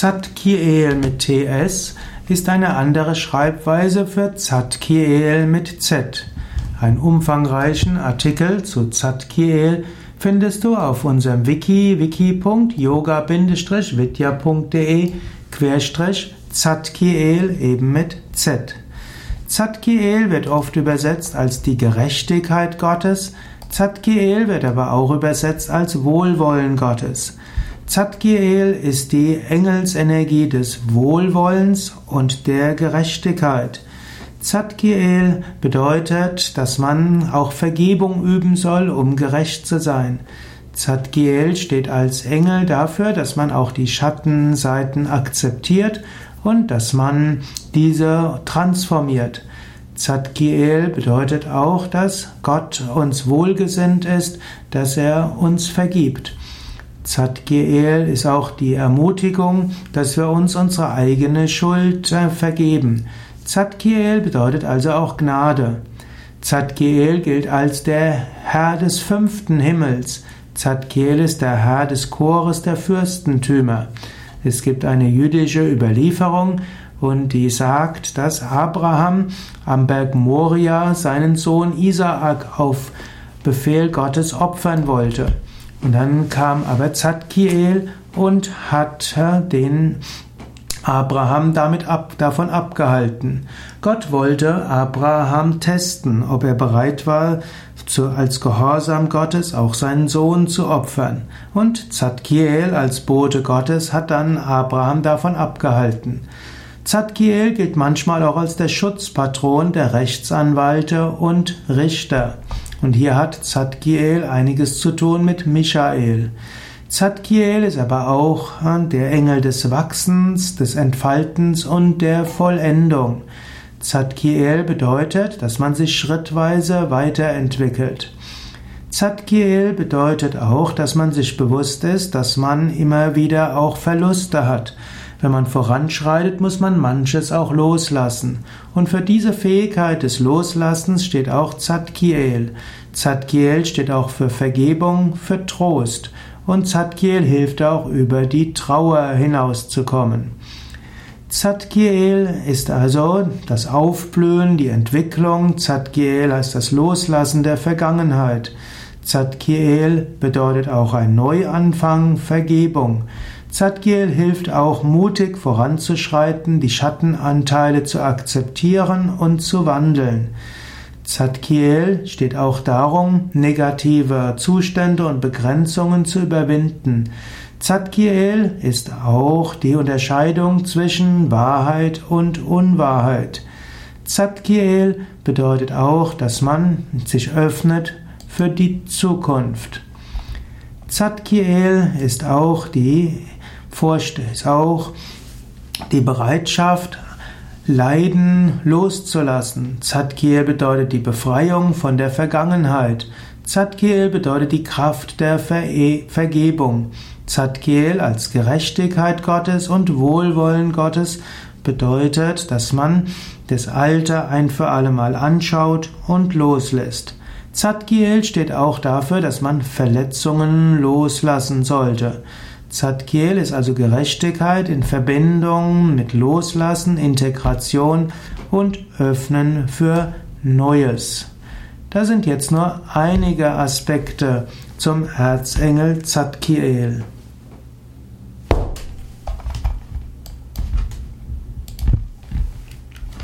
Zadkiel mit TS ist eine andere Schreibweise für Zadkiel mit Z. Einen umfangreichen Artikel zu Zadkiel findest du auf unserem Wiki wiki.yoga-vidya.de Zadkiel eben mit Z. Zadkiel wird oft übersetzt als die Gerechtigkeit Gottes, Zadkiel wird aber auch übersetzt als Wohlwollen Gottes. Zadkiel ist die Engelsenergie des Wohlwollens und der Gerechtigkeit. Zadkiel bedeutet, dass man auch Vergebung üben soll, um gerecht zu sein. Zadkiel steht als Engel dafür, dass man auch die Schattenseiten akzeptiert und dass man diese transformiert. Zadkiel bedeutet auch, dass Gott uns wohlgesinnt ist, dass er uns vergibt. Zadkiel ist auch die Ermutigung, dass wir uns unsere eigene Schuld äh, vergeben. Zadkiel bedeutet also auch Gnade. Zadkiel gilt als der Herr des fünften Himmels. Zadkiel ist der Herr des Chores der Fürstentümer. Es gibt eine jüdische Überlieferung und die sagt, dass Abraham am Berg Moria seinen Sohn Isaak auf Befehl Gottes opfern wollte. Und dann kam aber Zadkiel und hat den Abraham damit ab, davon abgehalten. Gott wollte Abraham testen, ob er bereit war, zu, als Gehorsam Gottes auch seinen Sohn zu opfern. Und Zadkiel als Bote Gottes hat dann Abraham davon abgehalten. Zadkiel gilt manchmal auch als der Schutzpatron der Rechtsanwalte und Richter. Und hier hat Zadkiel einiges zu tun mit Michael. Zadkiel ist aber auch äh, der Engel des Wachsens, des Entfaltens und der Vollendung. Zadkiel bedeutet, dass man sich schrittweise weiterentwickelt. Zadkiel bedeutet auch, dass man sich bewusst ist, dass man immer wieder auch Verluste hat. Wenn man voranschreitet, muss man manches auch loslassen. Und für diese Fähigkeit des Loslassens steht auch Zadkiel. Zadkiel steht auch für Vergebung, für Trost. Und Zadkiel hilft auch über die Trauer hinauszukommen. Zadkiel ist also das Aufblühen, die Entwicklung. Zadkiel heißt das Loslassen der Vergangenheit. Zadkiel bedeutet auch ein Neuanfang, Vergebung. Zadkiel hilft auch mutig voranzuschreiten, die Schattenanteile zu akzeptieren und zu wandeln. Zadkiel steht auch darum, negative Zustände und Begrenzungen zu überwinden. Zadkiel ist auch die Unterscheidung zwischen Wahrheit und Unwahrheit. Zadkiel bedeutet auch, dass man sich öffnet für die Zukunft. Zadkiel ist auch die ist auch die Bereitschaft, Leiden loszulassen. Zadkiel bedeutet die Befreiung von der Vergangenheit. Zadkiel bedeutet die Kraft der Ver Vergebung. Zadkiel als Gerechtigkeit Gottes und Wohlwollen Gottes bedeutet, dass man das Alte ein für allemal anschaut und loslässt. Zadkiel steht auch dafür, dass man Verletzungen loslassen sollte. Zadkiel ist also Gerechtigkeit in Verbindung mit Loslassen, Integration und Öffnen für Neues. Da sind jetzt nur einige Aspekte zum Erzengel Zadkiel.